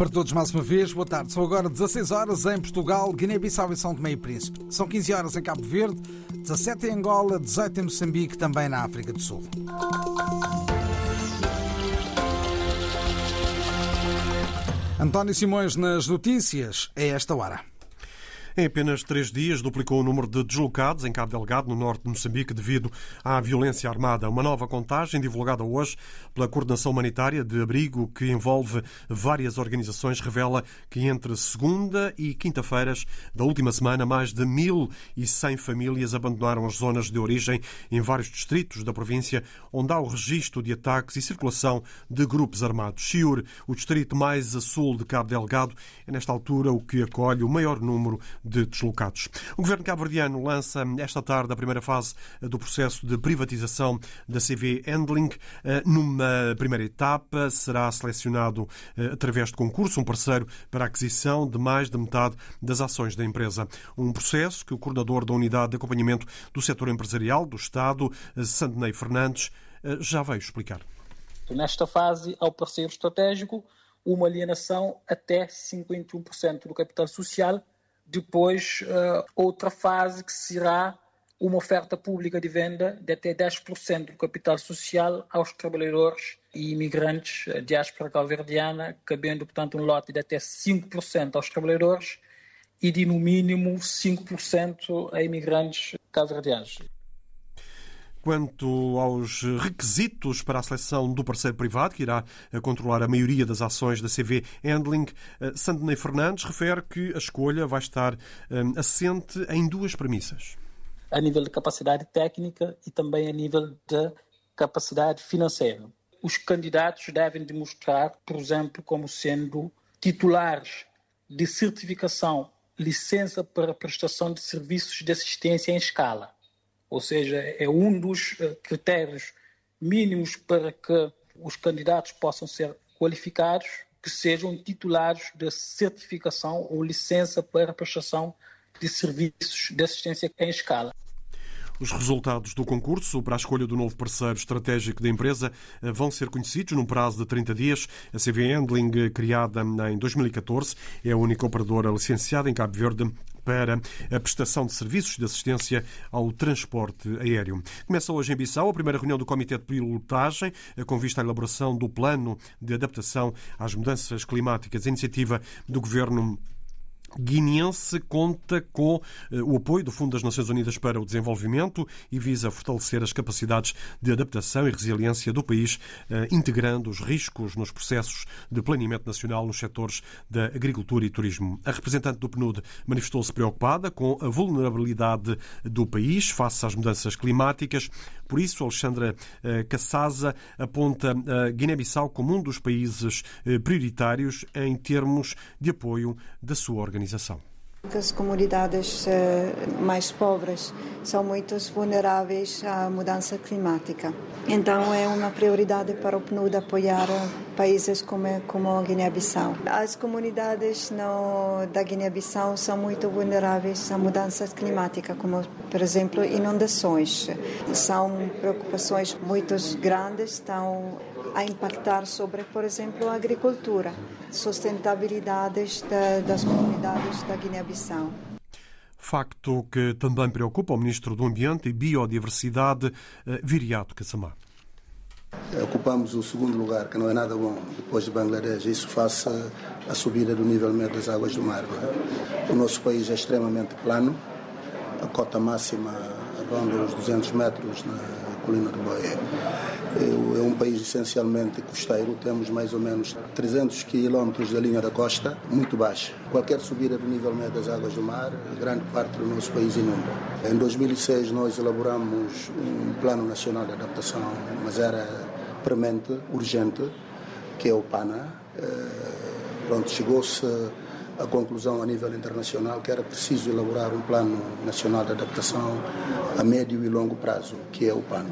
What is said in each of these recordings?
Para todos, mais uma vez, boa tarde. São agora 16 horas em Portugal, Guiné-Bissau e São Tomé e Príncipe. São 15 horas em Cabo Verde, 17 em Angola, 18 em Moçambique, também na África do Sul. António Simões nas notícias, é esta hora. Em apenas três dias, duplicou o número de deslocados em Cabo Delgado, no norte de Moçambique, devido à violência armada. Uma nova contagem, divulgada hoje pela Coordenação Humanitária de Abrigo, que envolve várias organizações, revela que entre segunda e quinta-feiras da última semana, mais de 1.100 famílias abandonaram as zonas de origem em vários distritos da província, onde há o registro de ataques e circulação de grupos armados. Chiur, o distrito mais a sul de Cabo Delgado, é nesta altura o que acolhe o maior número de deslocados. O governo cabo-verdiano lança esta tarde a primeira fase do processo de privatização da CV Handling. Numa primeira etapa, será selecionado eh, através de concurso um parceiro para a aquisição de mais de metade das ações da empresa. Um processo que o coordenador da Unidade de Acompanhamento do Setor Empresarial do Estado, eh, Sandnei Fernandes, eh, já veio explicar. Nesta fase, ao parceiro estratégico, uma alienação até 51% do capital social depois, uh, outra fase que será uma oferta pública de venda de até 10% do capital social aos trabalhadores e imigrantes, diáspora calverdiana, cabendo, portanto, um lote de até 5% aos trabalhadores e de, no mínimo, 5% a imigrantes calverdianos. Quanto aos requisitos para a seleção do parceiro privado, que irá eh, controlar a maioria das ações da CV Handling, eh, Sandney Fernandes refere que a escolha vai estar eh, assente em duas premissas. A nível de capacidade técnica e também a nível de capacidade financeira. Os candidatos devem demonstrar, por exemplo, como sendo titulares de certificação, licença para prestação de serviços de assistência em escala ou seja, é um dos eh, critérios mínimos para que os candidatos possam ser qualificados, que sejam titulares de certificação ou licença para prestação de serviços de assistência em escala. Os resultados do concurso para a escolha do novo parceiro estratégico da empresa eh, vão ser conhecidos num prazo de 30 dias. A CV Handling, eh, criada em 2014, é a única operadora licenciada em Cabo Verde para a prestação de serviços de assistência ao transporte aéreo. Começa hoje em Bissau a primeira reunião do Comitê de Pilotagem, com vista à elaboração do plano de adaptação às mudanças climáticas. A iniciativa do Governo guineense conta com eh, o apoio do Fundo das Nações Unidas para o Desenvolvimento e visa fortalecer as capacidades de adaptação e resiliência do país, eh, integrando os riscos nos processos de planeamento nacional nos setores da agricultura e turismo. A representante do PNUD manifestou-se preocupada com a vulnerabilidade do país face às mudanças climáticas. Por isso, Alexandra eh, Cassaza aponta a Guiné-Bissau como um dos países prioritários em termos de apoio da sua organização. As comunidades eh, mais pobres são muito vulneráveis à mudança climática. Então é uma prioridade para o PNUD apoiar países como, a Guiné-Bissau. As comunidades da Guiné-Bissau são muito vulneráveis à mudança climática, como, por exemplo, inundações. São preocupações muito grandes, estão a impactar sobre, por exemplo, a agricultura, sustentabilidade das comunidades da Guiné-Bissau. Facto que também preocupa o Ministro do Ambiente e Biodiversidade, eh, Viriato Cassamá. Ocupamos o segundo lugar, que não é nada bom, depois de Bangladesh. Isso face à subida do nível médio das águas do mar. É? O nosso país é extremamente plano, a cota máxima ronda os 200 metros na colina do Boé. É um país essencialmente costeiro, temos mais ou menos 300 quilómetros da linha da costa, muito baixa. Qualquer subida do nível médio das águas do mar, grande parte do nosso país inunda. Em 2006 nós elaboramos um plano nacional de adaptação, mas era premente, urgente, que é o PANA. Eh, pronto, chegou-se a conclusão a nível internacional que era preciso elaborar um plano nacional de adaptação a médio e longo prazo, que é o PAN.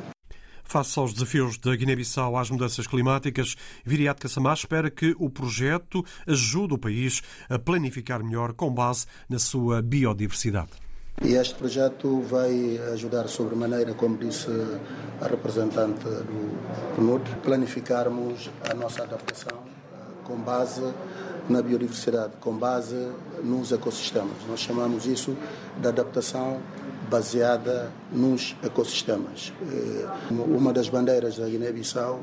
Face aos desafios da Guiné-Bissau às mudanças climáticas, Viriato Cassamá espera que o projeto ajude o país a planificar melhor com base na sua biodiversidade. E este projeto vai ajudar sobremaneira, como disse a representante do PNUD, planificarmos a nossa adaptação com base na biodiversidade, com base nos ecossistemas. Nós chamamos isso de adaptação baseada nos ecossistemas. Eh, uma das bandeiras da Guiné-Bissau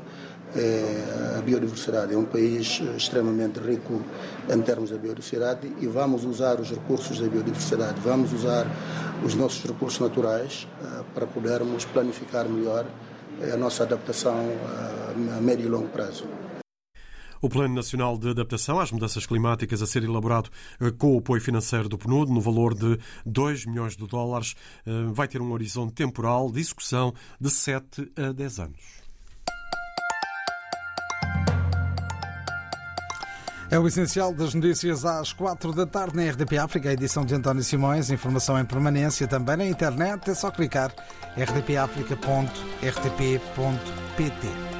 é a biodiversidade. É um país extremamente rico em termos de biodiversidade e vamos usar os recursos da biodiversidade, vamos usar os nossos recursos naturais eh, para podermos planificar melhor a nossa adaptação a médio e longo prazo. O Plano Nacional de Adaptação às Mudanças Climáticas a ser elaborado eh, com o apoio financeiro do PNUD, no valor de 2 milhões de dólares, eh, vai ter um horizonte temporal de execução de 7 a 10 anos. É o essencial das notícias às quatro da tarde na RDP África, a edição de António Simões. Informação em permanência também na internet. É só clicar rdpafrica.rtp.pt.